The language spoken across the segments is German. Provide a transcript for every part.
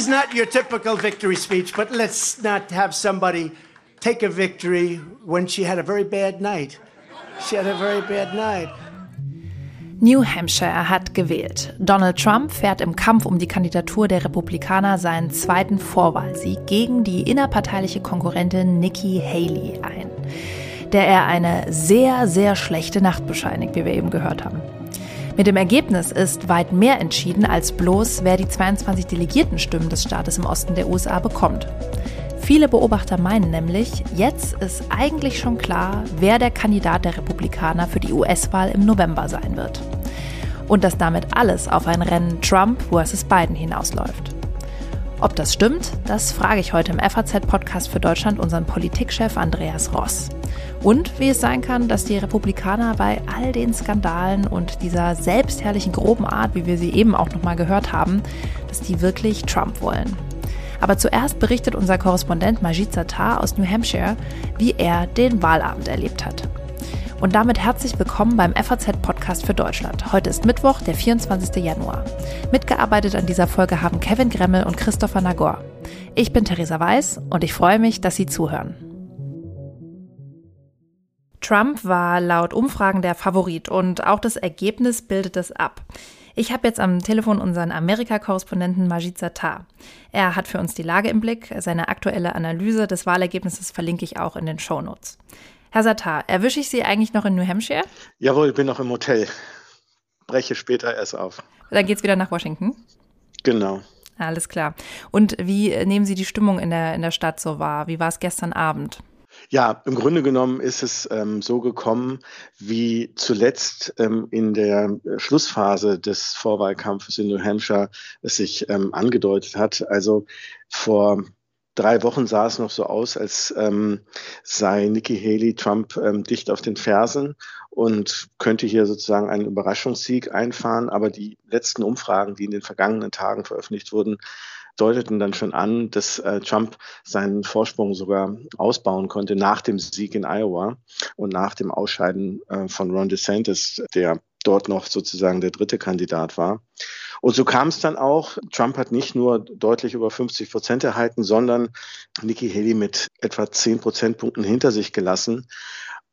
is not your typical victory speech, but let's not have somebody take a victory when she had a very bad night. She had a very bad night. New Hampshire hat gewählt. Donald Trump fährt im Kampf um die Kandidatur der Republikaner seinen zweiten Vorwahlsieg gegen die innerparteiliche Konkurrentin Nikki Haley ein, der er eine sehr, sehr schlechte Nacht bescheinigt, wie wir eben gehört haben. Mit dem Ergebnis ist weit mehr entschieden als bloß, wer die 22 Delegiertenstimmen des Staates im Osten der USA bekommt. Viele Beobachter meinen nämlich, jetzt ist eigentlich schon klar, wer der Kandidat der Republikaner für die US-Wahl im November sein wird. Und dass damit alles auf ein Rennen Trump versus Biden hinausläuft. Ob das stimmt, das frage ich heute im FAZ-Podcast für Deutschland unseren Politikchef Andreas Ross. Und wie es sein kann, dass die Republikaner bei all den Skandalen und dieser selbstherrlichen groben Art, wie wir sie eben auch nochmal gehört haben, dass die wirklich Trump wollen. Aber zuerst berichtet unser Korrespondent Majid Sattar aus New Hampshire, wie er den Wahlabend erlebt hat. Und damit herzlich willkommen beim FAZ-Podcast für Deutschland. Heute ist Mittwoch, der 24. Januar. Mitgearbeitet an dieser Folge haben Kevin Gremmel und Christopher Nagor. Ich bin Theresa Weiß und ich freue mich, dass Sie zuhören. Trump war laut Umfragen der Favorit und auch das Ergebnis bildet es ab. Ich habe jetzt am Telefon unseren Amerika-Korrespondenten Majid Sattar. Er hat für uns die Lage im Blick. Seine aktuelle Analyse des Wahlergebnisses verlinke ich auch in den Shownotes. Herr Sattar, erwische ich Sie eigentlich noch in New Hampshire? Jawohl, bin noch im Hotel. Breche später erst auf. Dann geht es wieder nach Washington? Genau. Alles klar. Und wie nehmen Sie die Stimmung in der, in der Stadt so wahr? Wie war es gestern Abend? Ja, im Grunde genommen ist es ähm, so gekommen, wie zuletzt ähm, in der Schlussphase des Vorwahlkampfes in New Hampshire es sich ähm, angedeutet hat. Also vor drei Wochen sah es noch so aus, als ähm, sei Nikki Haley Trump ähm, dicht auf den Fersen und könnte hier sozusagen einen Überraschungssieg einfahren. Aber die letzten Umfragen, die in den vergangenen Tagen veröffentlicht wurden, deuteten dann schon an, dass äh, Trump seinen Vorsprung sogar ausbauen konnte nach dem Sieg in Iowa und nach dem Ausscheiden äh, von Ron DeSantis, der dort noch sozusagen der dritte Kandidat war. Und so kam es dann auch. Trump hat nicht nur deutlich über 50 Prozent erhalten, sondern Nikki Haley mit etwa 10 Prozentpunkten hinter sich gelassen.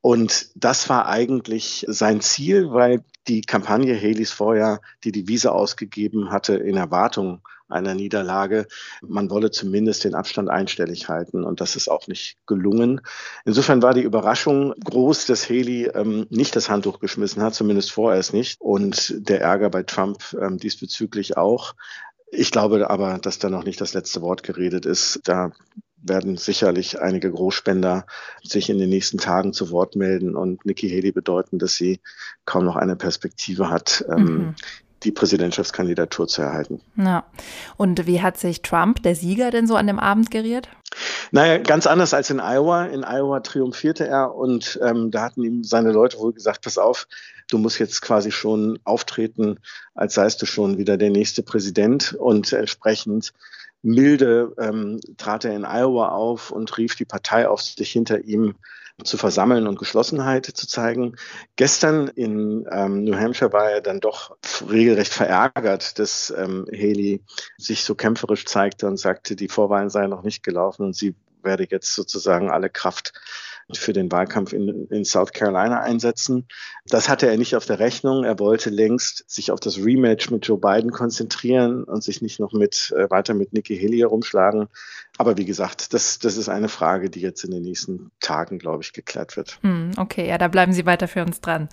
Und das war eigentlich sein Ziel, weil die Kampagne Haleys vorher die Devise ausgegeben hatte in Erwartung einer Niederlage. Man wolle zumindest den Abstand einstellig halten und das ist auch nicht gelungen. Insofern war die Überraschung groß, dass Haley ähm, nicht das Handtuch geschmissen hat, zumindest vorerst nicht und der Ärger bei Trump ähm, diesbezüglich auch. Ich glaube aber, dass da noch nicht das letzte Wort geredet ist. Da werden sicherlich einige Großspender sich in den nächsten Tagen zu Wort melden und Nikki Haley bedeuten, dass sie kaum noch eine Perspektive hat, ähm, mhm die Präsidentschaftskandidatur zu erhalten. Ja. Und wie hat sich Trump, der Sieger, denn so an dem Abend geriert? Naja, ganz anders als in Iowa. In Iowa triumphierte er und ähm, da hatten ihm seine Leute wohl gesagt, pass auf, du musst jetzt quasi schon auftreten, als seist du schon wieder der nächste Präsident und entsprechend milde ähm, trat er in Iowa auf und rief die Partei auf, sich hinter ihm zu versammeln und Geschlossenheit zu zeigen. Gestern in ähm, New Hampshire war er dann doch regelrecht verärgert, dass ähm, Haley sich so kämpferisch zeigte und sagte, die Vorwahlen seien noch nicht gelaufen und sie werde jetzt sozusagen alle Kraft für den Wahlkampf in, in South Carolina einsetzen. Das hatte er nicht auf der Rechnung. Er wollte längst sich auf das Rematch mit Joe Biden konzentrieren und sich nicht noch mit äh, weiter mit Nikki Haley herumschlagen. Aber wie gesagt, das, das ist eine Frage, die jetzt in den nächsten Tagen, glaube ich, geklärt wird. Hm, okay, ja, da bleiben Sie weiter für uns dran.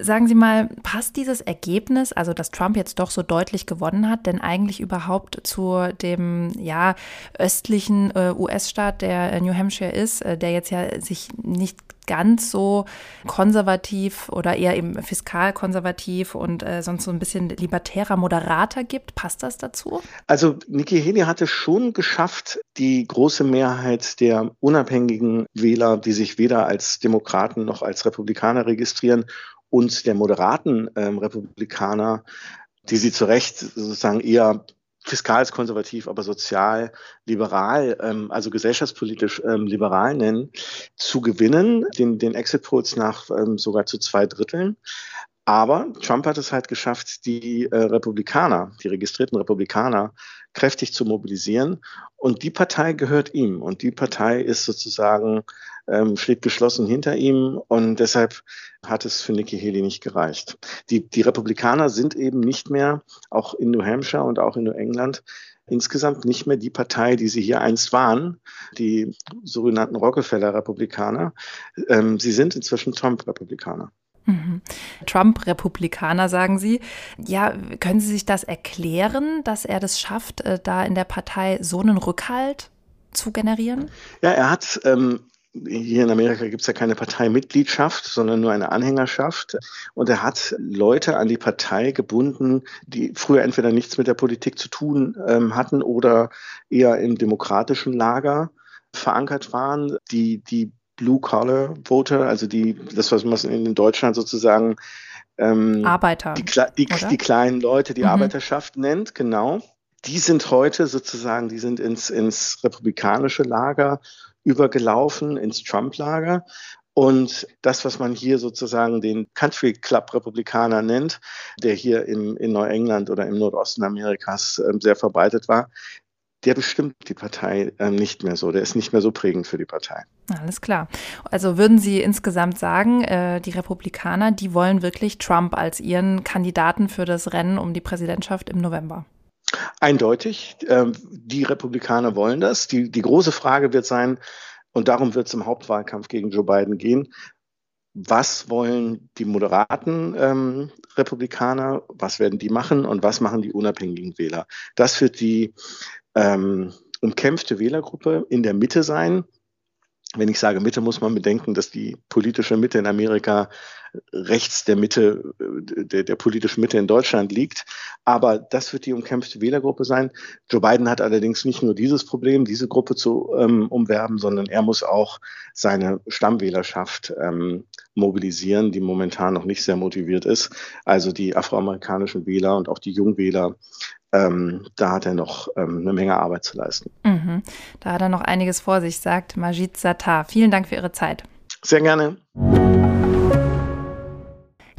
Sagen Sie mal, passt dieses Ergebnis, also dass Trump jetzt doch so deutlich gewonnen hat, denn eigentlich überhaupt zu dem ja östlichen äh, US-Staat, der New Hampshire ist, äh, der jetzt ja sich nicht ganz so konservativ oder eher eben fiskal konservativ und äh, sonst so ein bisschen libertärer, moderater gibt. Passt das dazu? Also Nikki Haley hatte schon geschafft, die große Mehrheit der unabhängigen Wähler, die sich weder als Demokraten noch als Republikaner registrieren, und der moderaten ähm, Republikaner, die sie zu Recht sozusagen eher fiskal konservativ, aber sozial liberal, ähm, also gesellschaftspolitisch ähm, liberal nennen, zu gewinnen, den, den Exit Polls nach ähm, sogar zu zwei Dritteln. Aber Trump hat es halt geschafft, die äh, Republikaner, die registrierten Republikaner, kräftig zu mobilisieren. Und die Partei gehört ihm. Und die Partei ist sozusagen, ähm, steht geschlossen hinter ihm. Und deshalb hat es für Nikki Haley nicht gereicht. Die, die Republikaner sind eben nicht mehr, auch in New Hampshire und auch in New England, insgesamt nicht mehr die Partei, die sie hier einst waren, die sogenannten Rockefeller-Republikaner. Ähm, sie sind inzwischen Trump-Republikaner. Mhm. Trump-Republikaner, sagen Sie. Ja, können Sie sich das erklären, dass er das schafft, äh, da in der Partei so einen Rückhalt zu generieren? Ja, er hat ähm, hier in Amerika gibt es ja keine Parteimitgliedschaft, sondern nur eine Anhängerschaft. Und er hat Leute an die Partei gebunden, die früher entweder nichts mit der Politik zu tun ähm, hatten oder eher im demokratischen Lager verankert waren, die, die Blue-Collar-Voter, also die, das, was man in Deutschland sozusagen ähm, Arbeiter. Die, die, die, kleinen Leute, die mhm. Arbeiterschaft nennt, genau. Die sind heute sozusagen, die sind ins, ins republikanische Lager übergelaufen, ins Trump-Lager. Und das, was man hier sozusagen den Country Club Republikaner nennt, der hier im, in Neuengland oder im Nordosten Amerikas äh, sehr verbreitet war, der bestimmt die Partei äh, nicht mehr so. Der ist nicht mehr so prägend für die Partei. Alles klar. Also würden Sie insgesamt sagen, äh, die Republikaner, die wollen wirklich Trump als ihren Kandidaten für das Rennen um die Präsidentschaft im November? Eindeutig. Äh, die Republikaner wollen das. Die, die große Frage wird sein, und darum wird es im Hauptwahlkampf gegen Joe Biden gehen, was wollen die moderaten ähm, Republikaner, was werden die machen und was machen die unabhängigen Wähler? Das wird die ähm, umkämpfte Wählergruppe in der Mitte sein. Wenn ich sage Mitte, muss man bedenken, dass die politische Mitte in Amerika rechts der Mitte, der, der politischen Mitte in Deutschland liegt. Aber das wird die umkämpfte Wählergruppe sein. Joe Biden hat allerdings nicht nur dieses Problem, diese Gruppe zu ähm, umwerben, sondern er muss auch seine Stammwählerschaft ähm, mobilisieren, die momentan noch nicht sehr motiviert ist. Also die afroamerikanischen Wähler und auch die Jungwähler ähm, da hat er noch ähm, eine Menge Arbeit zu leisten. Mhm. Da hat er noch einiges vor sich, sagt Majid Sattar. Vielen Dank für Ihre Zeit. Sehr gerne.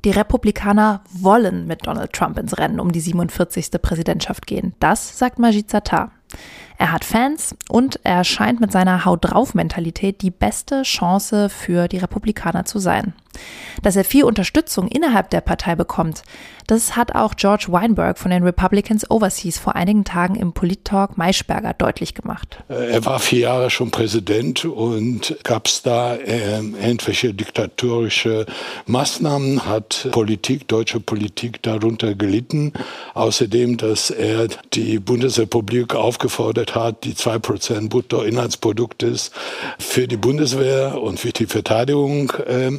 Die Republikaner wollen mit Donald Trump ins Rennen um die 47. Präsidentschaft gehen. Das sagt Majid Sattar. Er hat Fans und er scheint mit seiner Haut drauf Mentalität die beste Chance für die Republikaner zu sein. Dass er viel Unterstützung innerhalb der Partei bekommt, das hat auch George Weinberg von den Republicans Overseas vor einigen Tagen im Polit-Talk Maischberger deutlich gemacht. Äh, er war vier Jahre schon Präsident und gab es da äh, irgendwelche diktatorische Maßnahmen, hat Politik, deutsche Politik darunter gelitten. Außerdem, dass er die Bundesrepublik aufgefordert hat, die zwei Prozent Bruttoinlandsproduktes für die Bundeswehr und für die Verteidigung äh,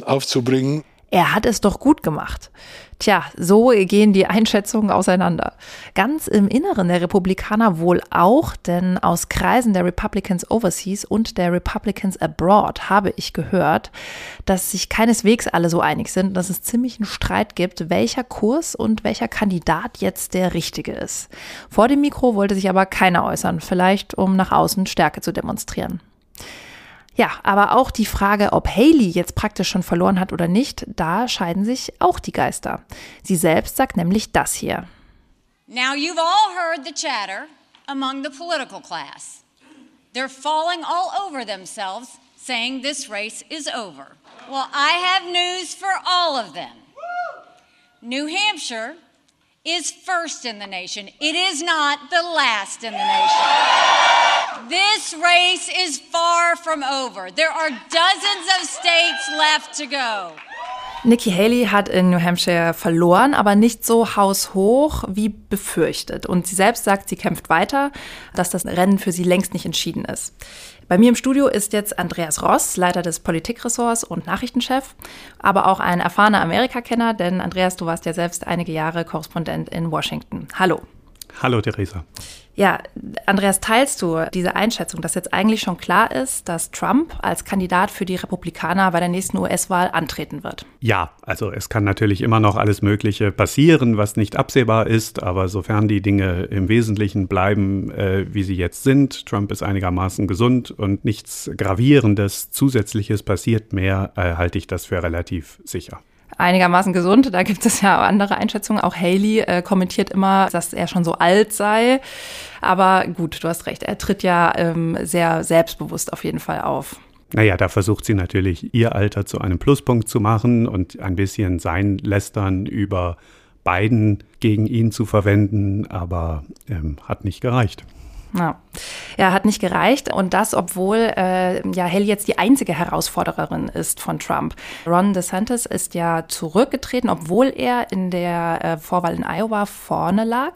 aufzubringen. Er hat es doch gut gemacht. Tja, so gehen die Einschätzungen auseinander. Ganz im Inneren der Republikaner wohl auch, denn aus Kreisen der Republicans Overseas und der Republicans Abroad habe ich gehört, dass sich keineswegs alle so einig sind, dass es ziemlich einen Streit gibt, welcher Kurs und welcher Kandidat jetzt der richtige ist. Vor dem Mikro wollte sich aber keiner äußern, vielleicht um nach außen Stärke zu demonstrieren. Ja, aber auch die Frage, ob Haley jetzt praktisch schon verloren hat oder nicht, da scheiden sich auch die Geister. Sie selbst sagt nämlich das hier. Now you've all heard the chatter among the political class. They're falling all over themselves saying this race is over. Well, I have news for all of them. New Hampshire is first in the nation. It is not the last in the nation. This race is far from over. There are dozens of states left to go. Nikki Haley hat in New Hampshire verloren, aber nicht so haushoch wie befürchtet. Und sie selbst sagt, sie kämpft weiter, dass das Rennen für sie längst nicht entschieden ist. Bei mir im Studio ist jetzt Andreas Ross, Leiter des Politikressorts und Nachrichtenchef, aber auch ein erfahrener Amerikakenner, denn Andreas, du warst ja selbst einige Jahre Korrespondent in Washington. Hallo. Hallo, Theresa. Ja, Andreas, teilst du diese Einschätzung, dass jetzt eigentlich schon klar ist, dass Trump als Kandidat für die Republikaner bei der nächsten US-Wahl antreten wird? Ja, also es kann natürlich immer noch alles Mögliche passieren, was nicht absehbar ist, aber sofern die Dinge im Wesentlichen bleiben, äh, wie sie jetzt sind, Trump ist einigermaßen gesund und nichts Gravierendes, Zusätzliches passiert mehr, äh, halte ich das für relativ sicher. Einigermaßen gesund. Da gibt es ja andere Einschätzungen. Auch Haley äh, kommentiert immer, dass er schon so alt sei. Aber gut, du hast recht. Er tritt ja ähm, sehr selbstbewusst auf jeden Fall auf. Naja, da versucht sie natürlich, ihr Alter zu einem Pluspunkt zu machen und ein bisschen sein Lästern über Biden gegen ihn zu verwenden, aber ähm, hat nicht gereicht. Ja. Ja, hat nicht gereicht. Und das, obwohl äh, ja Haley jetzt die einzige Herausforderin ist von Trump. Ron DeSantis ist ja zurückgetreten, obwohl er in der äh, Vorwahl in Iowa vorne lag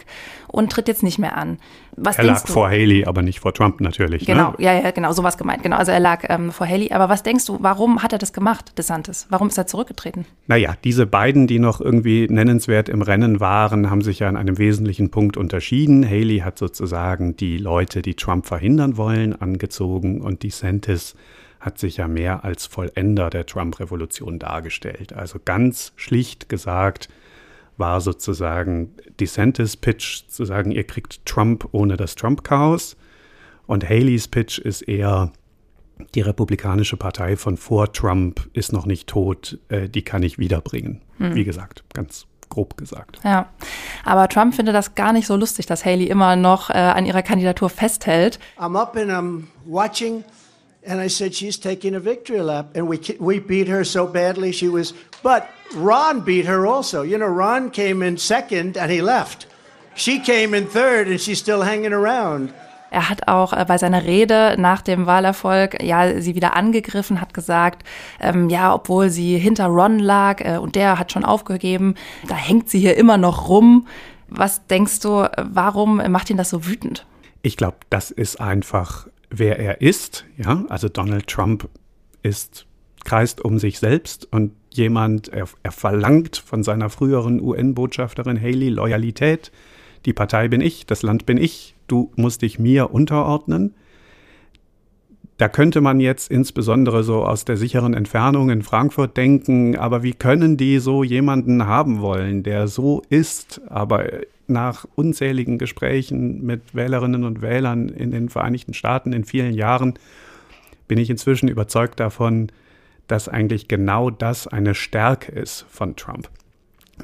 und tritt jetzt nicht mehr an. Was er lag du? vor Haley, aber nicht vor Trump natürlich. Ne? Genau, ne? ja, ja, genau, sowas gemeint. Genau, also er lag ähm, vor Haley. Aber was denkst du, warum hat er das gemacht, DeSantis? Warum ist er zurückgetreten? Naja, diese beiden, die noch irgendwie nennenswert im Rennen waren, haben sich ja an einem wesentlichen Punkt unterschieden. Haley hat sozusagen die Leute, die Trump verhindern wollen, angezogen und DeSantis hat sich ja mehr als Vollender der Trump-Revolution dargestellt. Also ganz schlicht gesagt, war sozusagen DeSantis Pitch zu sagen, ihr kriegt Trump ohne das Trump-Chaos. Und Haleys Pitch ist eher, die Republikanische Partei von vor Trump ist noch nicht tot, äh, die kann ich wiederbringen. Hm. Wie gesagt, ganz grob gesagt. Ja, aber Trump findet das gar nicht so lustig, dass Haley immer noch äh, an ihrer Kandidatur festhält. I'm up and I'm watching and I said she's taking a victory lap and we we beat her so badly she was but Ron beat her also. You know, Ron came in second and he left. She came in third and she's still hanging around. Er hat auch äh, bei seiner Rede nach dem Wahlerfolg ja sie wieder angegriffen, hat gesagt, ähm, ja, obwohl sie hinter Ron lag äh, und der hat schon aufgegeben, da hängt sie hier immer noch rum. Was denkst du, warum macht ihn das so wütend? Ich glaube, das ist einfach, wer er ist. Ja, also Donald Trump ist kreist um sich selbst und jemand, er, er verlangt von seiner früheren UN-Botschafterin Haley Loyalität. Die Partei bin ich, das Land bin ich, du musst dich mir unterordnen. Da könnte man jetzt insbesondere so aus der sicheren Entfernung in Frankfurt denken, aber wie können die so jemanden haben wollen, der so ist, aber nach unzähligen Gesprächen mit Wählerinnen und Wählern in den Vereinigten Staaten in vielen Jahren bin ich inzwischen überzeugt davon, dass eigentlich genau das eine Stärke ist von Trump,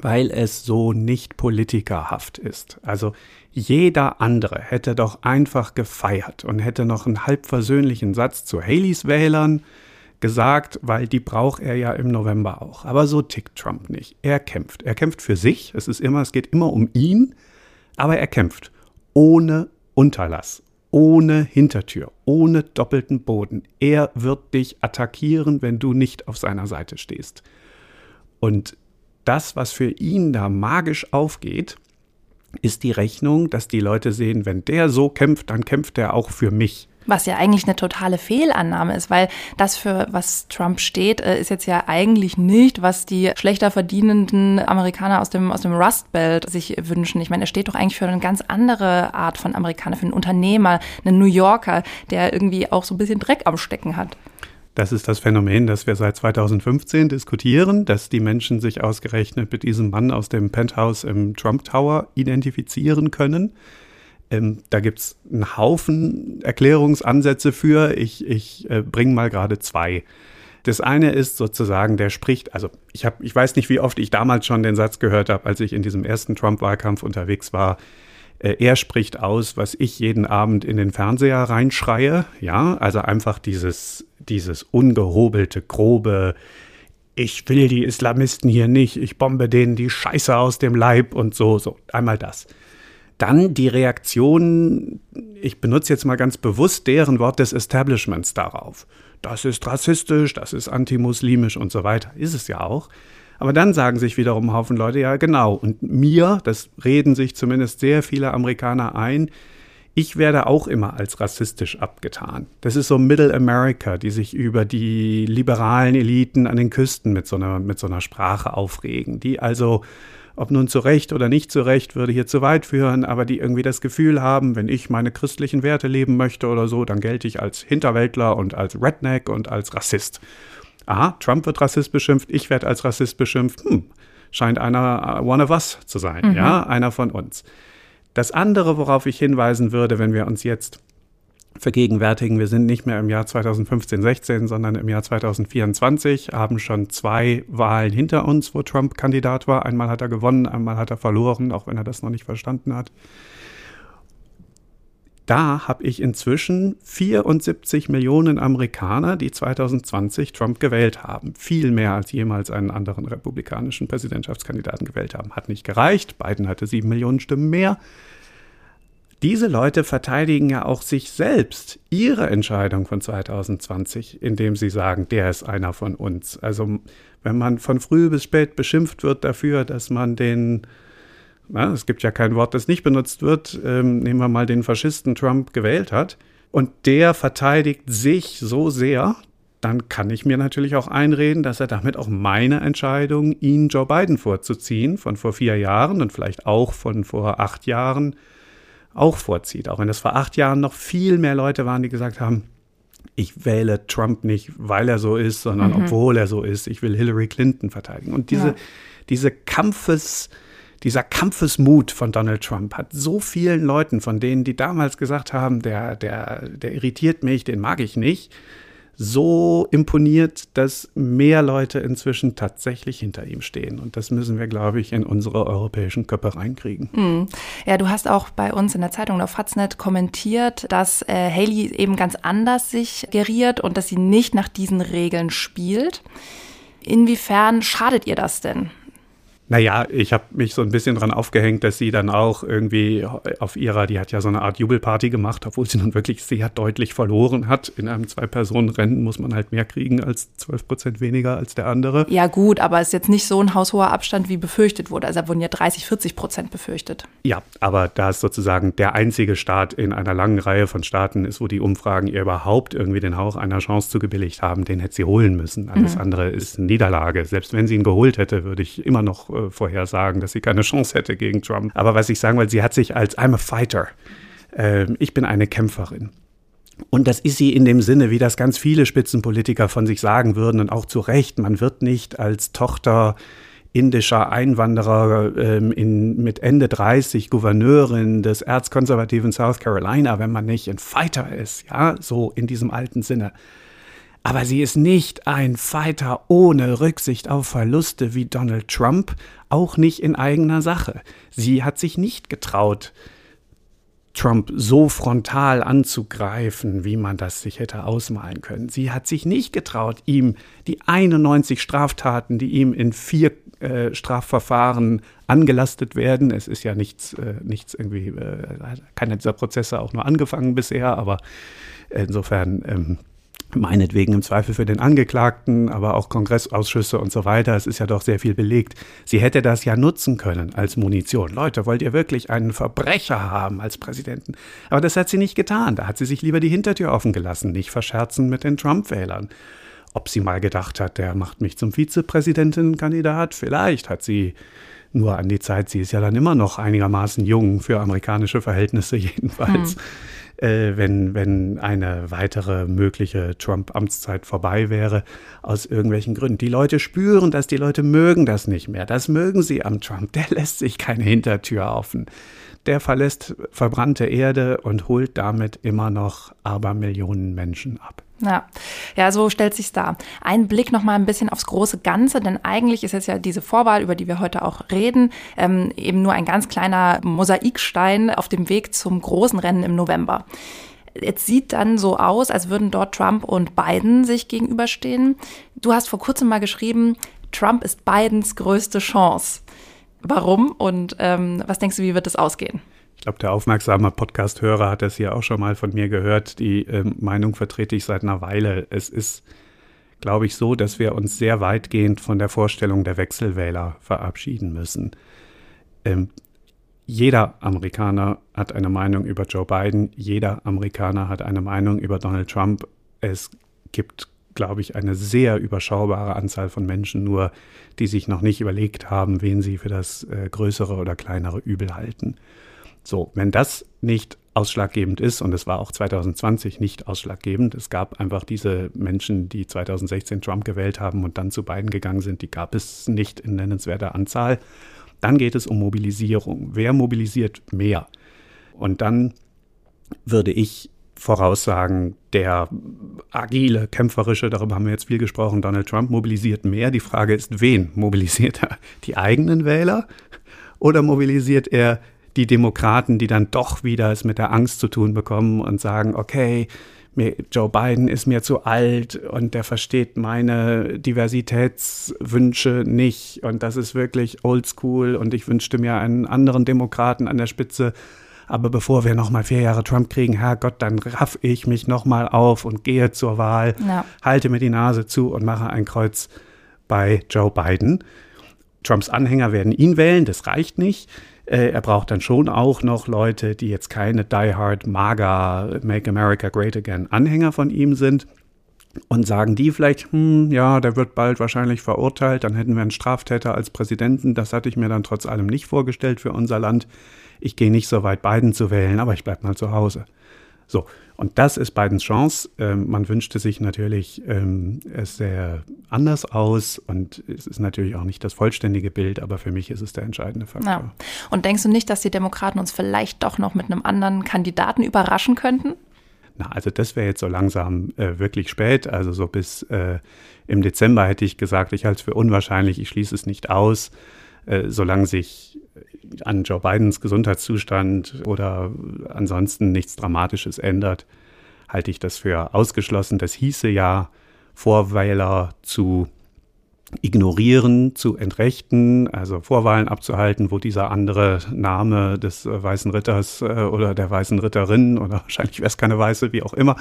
weil es so nicht politikerhaft ist. Also jeder andere hätte doch einfach gefeiert und hätte noch einen halb versöhnlichen Satz zu Haleys Wählern gesagt, weil die braucht er ja im November auch. Aber so tickt Trump nicht. Er kämpft. Er kämpft für sich. Es ist immer, es geht immer um ihn, aber er kämpft ohne Unterlass, ohne Hintertür, ohne doppelten Boden. Er wird dich attackieren, wenn du nicht auf seiner Seite stehst. Und das, was für ihn da magisch aufgeht, ist die Rechnung, dass die Leute sehen, wenn der so kämpft, dann kämpft er auch für mich. Was ja eigentlich eine totale Fehlannahme ist, weil das für was Trump steht, äh, ist jetzt ja eigentlich nicht, was die schlechter verdienenden Amerikaner aus dem, aus dem Rust Belt sich wünschen. Ich meine, er steht doch eigentlich für eine ganz andere Art von Amerikaner, für einen Unternehmer, einen New Yorker, der irgendwie auch so ein bisschen Dreck am Stecken hat. Das ist das Phänomen, das wir seit 2015 diskutieren, dass die Menschen sich ausgerechnet mit diesem Mann aus dem Penthouse im Trump Tower identifizieren können. Ähm, da gibt es einen Haufen Erklärungsansätze für. Ich, ich äh, bringe mal gerade zwei. Das eine ist sozusagen, der spricht, also ich, hab, ich weiß nicht, wie oft ich damals schon den Satz gehört habe, als ich in diesem ersten Trump-Wahlkampf unterwegs war. Äh, er spricht aus, was ich jeden Abend in den Fernseher reinschreie. Ja, also einfach dieses, dieses ungehobelte, grobe, ich will die Islamisten hier nicht, ich bombe denen die Scheiße aus dem Leib und so, so. Einmal das. Dann die Reaktion, ich benutze jetzt mal ganz bewusst deren Wort des Establishments darauf. Das ist rassistisch, das ist antimuslimisch und so weiter. Ist es ja auch. Aber dann sagen sich wiederum ein Haufen Leute, ja genau, und mir, das reden sich zumindest sehr viele Amerikaner ein, ich werde auch immer als rassistisch abgetan. Das ist so Middle America, die sich über die liberalen Eliten an den Küsten mit so einer, mit so einer Sprache aufregen, die also ob nun zu Recht oder nicht zu Recht, würde hier zu weit führen, aber die irgendwie das Gefühl haben, wenn ich meine christlichen Werte leben möchte oder so, dann gelte ich als Hinterwäldler und als Redneck und als Rassist. Aha, Trump wird Rassist beschimpft, ich werde als Rassist beschimpft. Hm, scheint einer uh, one of us zu sein, mhm. ja, einer von uns. Das andere, worauf ich hinweisen würde, wenn wir uns jetzt vergegenwärtigen, wir sind nicht mehr im Jahr 2015, 16, sondern im Jahr 2024, haben schon zwei Wahlen hinter uns, wo Trump Kandidat war. Einmal hat er gewonnen, einmal hat er verloren, auch wenn er das noch nicht verstanden hat. Da habe ich inzwischen 74 Millionen Amerikaner, die 2020 Trump gewählt haben. Viel mehr als jemals einen anderen republikanischen Präsidentschaftskandidaten gewählt haben. Hat nicht gereicht. Biden hatte sieben Millionen Stimmen mehr diese Leute verteidigen ja auch sich selbst, ihre Entscheidung von 2020, indem sie sagen, der ist einer von uns. Also wenn man von früh bis spät beschimpft wird dafür, dass man den, na, es gibt ja kein Wort, das nicht benutzt wird, ähm, nehmen wir mal den Faschisten Trump gewählt hat, und der verteidigt sich so sehr, dann kann ich mir natürlich auch einreden, dass er damit auch meine Entscheidung, ihn Joe Biden vorzuziehen, von vor vier Jahren und vielleicht auch von vor acht Jahren, auch vorzieht. Auch wenn es vor acht Jahren noch viel mehr Leute waren, die gesagt haben, ich wähle Trump nicht, weil er so ist, sondern mhm. obwohl er so ist. Ich will Hillary Clinton verteidigen. Und diese, ja. diese Kampfes, dieser Kampfesmut von Donald Trump hat so vielen Leuten, von denen, die damals gesagt haben, der, der, der irritiert mich, den mag ich nicht, so imponiert, dass mehr Leute inzwischen tatsächlich hinter ihm stehen. Und das müssen wir, glaube ich, in unsere europäischen Köpfe reinkriegen. Mhm. Ja, du hast auch bei uns in der Zeitung auf Faznet kommentiert, dass äh, Haley eben ganz anders sich geriert und dass sie nicht nach diesen Regeln spielt. Inwiefern schadet ihr das denn? Naja, ich habe mich so ein bisschen dran aufgehängt, dass sie dann auch irgendwie auf ihrer, die hat ja so eine Art Jubelparty gemacht, obwohl sie nun wirklich sehr deutlich verloren hat. In einem Zwei-Personen-Rennen muss man halt mehr kriegen als 12 Prozent weniger als der andere. Ja gut, aber es ist jetzt nicht so ein haushoher Abstand, wie befürchtet wurde. Also da wurden ja 30, 40 Prozent befürchtet. Ja, aber da es sozusagen der einzige Staat in einer langen Reihe von Staaten ist, wo die Umfragen ihr überhaupt irgendwie den Hauch einer Chance zugebilligt haben, den hätte sie holen müssen. Alles mhm. andere ist Niederlage. Selbst wenn sie ihn geholt hätte, würde ich immer noch äh, vorhersagen, dass sie keine Chance hätte gegen Trump. Aber was ich sagen wollte, sie hat sich als I'm a fighter. Äh, ich bin eine Kämpferin. Und das ist sie in dem Sinne, wie das ganz viele Spitzenpolitiker von sich sagen würden und auch zu Recht. Man wird nicht als Tochter indischer Einwanderer ähm, in, mit Ende 30 Gouverneurin des erzkonservativen South Carolina, wenn man nicht ein Fighter ist, ja, so in diesem alten Sinne. Aber sie ist nicht ein Fighter ohne Rücksicht auf Verluste wie Donald Trump, auch nicht in eigener Sache. Sie hat sich nicht getraut, Trump so frontal anzugreifen, wie man das sich hätte ausmalen können. Sie hat sich nicht getraut, ihm die 91 Straftaten, die ihm in vier äh, Strafverfahren angelastet werden. Es ist ja nichts, äh, nichts irgendwie, äh, keiner dieser Prozesse auch nur angefangen bisher, aber insofern ähm, meinetwegen im Zweifel für den Angeklagten, aber auch Kongressausschüsse und so weiter. Es ist ja doch sehr viel belegt. Sie hätte das ja nutzen können als Munition. Leute, wollt ihr wirklich einen Verbrecher haben als Präsidenten? Aber das hat sie nicht getan. Da hat sie sich lieber die Hintertür offen gelassen, nicht verscherzen mit den Trump-Wählern. Ob sie mal gedacht hat, der macht mich zum Vizepräsidentenkandidat? Vielleicht hat sie nur an die Zeit, sie ist ja dann immer noch einigermaßen jung für amerikanische Verhältnisse jedenfalls. Hm äh, wenn, wenn eine weitere mögliche Trump-Amtszeit vorbei wäre, aus irgendwelchen Gründen. Die Leute spüren das, die Leute mögen das nicht mehr. Das mögen sie am Trump. Der lässt sich keine Hintertür offen der verlässt verbrannte Erde und holt damit immer noch Abermillionen Menschen ab. Ja, ja, so stellt sich's dar. Ein Blick noch mal ein bisschen aufs große Ganze, denn eigentlich ist jetzt ja diese Vorwahl, über die wir heute auch reden, ähm, eben nur ein ganz kleiner Mosaikstein auf dem Weg zum großen Rennen im November. Jetzt sieht dann so aus, als würden dort Trump und Biden sich gegenüberstehen. Du hast vor kurzem mal geschrieben, Trump ist Bidens größte Chance. Warum und ähm, was denkst du, wie wird es ausgehen? Ich glaube, der aufmerksame Podcast-Hörer hat das hier auch schon mal von mir gehört. Die ähm, Meinung vertrete ich seit einer Weile. Es ist, glaube ich, so, dass wir uns sehr weitgehend von der Vorstellung der Wechselwähler verabschieden müssen. Ähm, jeder Amerikaner hat eine Meinung über Joe Biden, jeder Amerikaner hat eine Meinung über Donald Trump. Es gibt glaube ich, eine sehr überschaubare Anzahl von Menschen nur, die sich noch nicht überlegt haben, wen sie für das äh, größere oder kleinere Übel halten. So, wenn das nicht ausschlaggebend ist, und es war auch 2020 nicht ausschlaggebend, es gab einfach diese Menschen, die 2016 Trump gewählt haben und dann zu beiden gegangen sind, die gab es nicht in nennenswerter Anzahl. Dann geht es um Mobilisierung. Wer mobilisiert mehr? Und dann würde ich voraussagen, der agile, kämpferische, darüber haben wir jetzt viel gesprochen, Donald Trump mobilisiert mehr. Die Frage ist, wen mobilisiert er? Die eigenen Wähler oder mobilisiert er die Demokraten, die dann doch wieder es mit der Angst zu tun bekommen und sagen, okay, Joe Biden ist mir zu alt und der versteht meine Diversitätswünsche nicht und das ist wirklich oldschool und ich wünschte mir einen anderen Demokraten an der Spitze. Aber bevor wir nochmal vier Jahre Trump kriegen, Herrgott, dann raff ich mich nochmal auf und gehe zur Wahl, ja. halte mir die Nase zu und mache ein Kreuz bei Joe Biden. Trumps Anhänger werden ihn wählen, das reicht nicht. Äh, er braucht dann schon auch noch Leute, die jetzt keine Die Hard MAGA Make America Great Again Anhänger von ihm sind. Und sagen die vielleicht, hm, ja, der wird bald wahrscheinlich verurteilt, dann hätten wir einen Straftäter als Präsidenten. Das hatte ich mir dann trotz allem nicht vorgestellt für unser Land. Ich gehe nicht so weit, Biden zu wählen, aber ich bleibe mal zu Hause. So, und das ist Bidens Chance. Ähm, man wünschte sich natürlich, ähm, es sähe anders aus und es ist natürlich auch nicht das vollständige Bild, aber für mich ist es der entscheidende Faktor. Ja. Und denkst du nicht, dass die Demokraten uns vielleicht doch noch mit einem anderen Kandidaten überraschen könnten? Na, also das wäre jetzt so langsam äh, wirklich spät. Also so bis äh, im Dezember hätte ich gesagt, ich halte es für unwahrscheinlich, ich schließe es nicht aus, äh, solange sich an Joe Bidens Gesundheitszustand oder ansonsten nichts Dramatisches ändert, halte ich das für ausgeschlossen. Das hieße ja, Vorwähler zu ignorieren, zu entrechten, also Vorwahlen abzuhalten, wo dieser andere Name des äh, Weißen Ritters äh, oder der Weißen Ritterin oder wahrscheinlich wäre es keine Weiße, wie auch immer,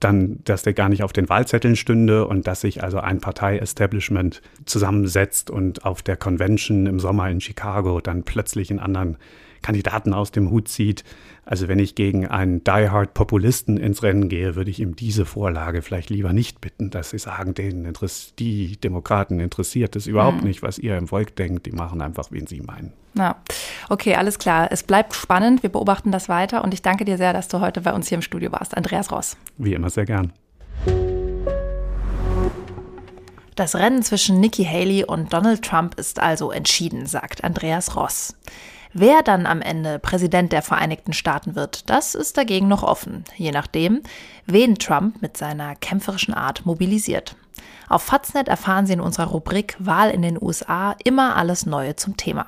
dann, dass der gar nicht auf den Wahlzetteln stünde und dass sich also ein Partei-Establishment zusammensetzt und auf der Convention im Sommer in Chicago dann plötzlich einen anderen Kandidaten aus dem Hut zieht. Also wenn ich gegen einen Die-Hard Populisten ins Rennen gehe, würde ich ihm diese Vorlage vielleicht lieber nicht bitten, dass sie sagen, denen die Demokraten interessiert es überhaupt mhm. nicht, was ihr im Volk denkt. Die machen einfach, wen sie meinen. Ja, okay, alles klar. Es bleibt spannend. Wir beobachten das weiter und ich danke dir sehr, dass du heute bei uns hier im Studio warst. Andreas Ross. Wie immer sehr gern. Das Rennen zwischen Nikki Haley und Donald Trump ist also entschieden, sagt Andreas Ross. Wer dann am Ende Präsident der Vereinigten Staaten wird, das ist dagegen noch offen, je nachdem, wen Trump mit seiner kämpferischen Art mobilisiert. Auf Faznet erfahren Sie in unserer Rubrik Wahl in den USA immer alles Neue zum Thema.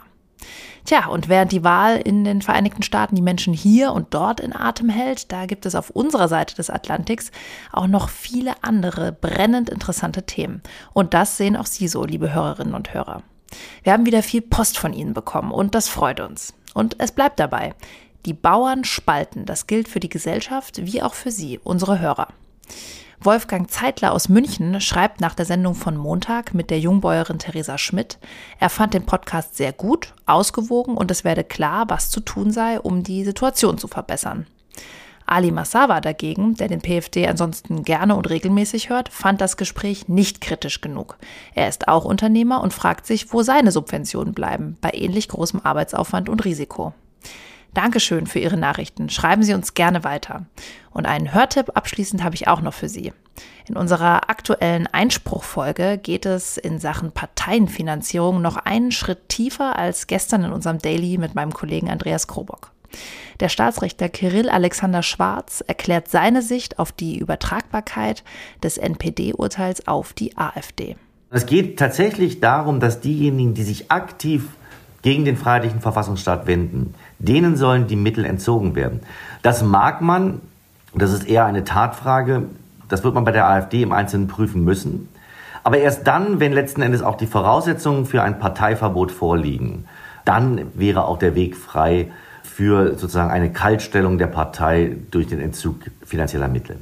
Tja, und während die Wahl in den Vereinigten Staaten die Menschen hier und dort in Atem hält, da gibt es auf unserer Seite des Atlantiks auch noch viele andere brennend interessante Themen. Und das sehen auch Sie so, liebe Hörerinnen und Hörer. Wir haben wieder viel Post von Ihnen bekommen und das freut uns. Und es bleibt dabei. Die Bauern spalten. Das gilt für die Gesellschaft wie auch für Sie, unsere Hörer. Wolfgang Zeitler aus München schreibt nach der Sendung von Montag mit der Jungbäuerin Theresa Schmidt, er fand den Podcast sehr gut, ausgewogen und es werde klar, was zu tun sei, um die Situation zu verbessern. Ali Massawa dagegen, der den PFD ansonsten gerne und regelmäßig hört, fand das Gespräch nicht kritisch genug. Er ist auch Unternehmer und fragt sich, wo seine Subventionen bleiben, bei ähnlich großem Arbeitsaufwand und Risiko. Dankeschön für Ihre Nachrichten. Schreiben Sie uns gerne weiter. Und einen Hörtipp abschließend habe ich auch noch für Sie. In unserer aktuellen Einspruchfolge geht es in Sachen Parteienfinanzierung noch einen Schritt tiefer als gestern in unserem Daily mit meinem Kollegen Andreas Krobock. Der Staatsrichter Kirill Alexander Schwarz erklärt seine Sicht auf die Übertragbarkeit des NPD-Urteils auf die AfD. Es geht tatsächlich darum, dass diejenigen, die sich aktiv gegen den freiheitlichen Verfassungsstaat wenden, denen sollen die Mittel entzogen werden. Das mag man, das ist eher eine Tatfrage, das wird man bei der AfD im Einzelnen prüfen müssen. Aber erst dann, wenn letzten Endes auch die Voraussetzungen für ein Parteiverbot vorliegen, dann wäre auch der Weg frei, für sozusagen eine Kaltstellung der Partei durch den Entzug finanzieller Mittel.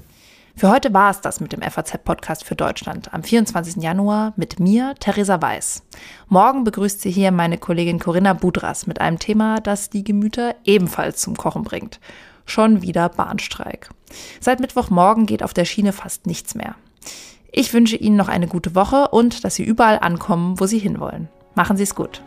Für heute war es das mit dem FAZ-Podcast für Deutschland am 24. Januar mit mir, Theresa Weiß. Morgen begrüßt sie hier meine Kollegin Corinna Budras mit einem Thema, das die Gemüter ebenfalls zum Kochen bringt. Schon wieder Bahnstreik. Seit Mittwochmorgen geht auf der Schiene fast nichts mehr. Ich wünsche Ihnen noch eine gute Woche und dass Sie überall ankommen, wo Sie hinwollen. Machen Sie es gut.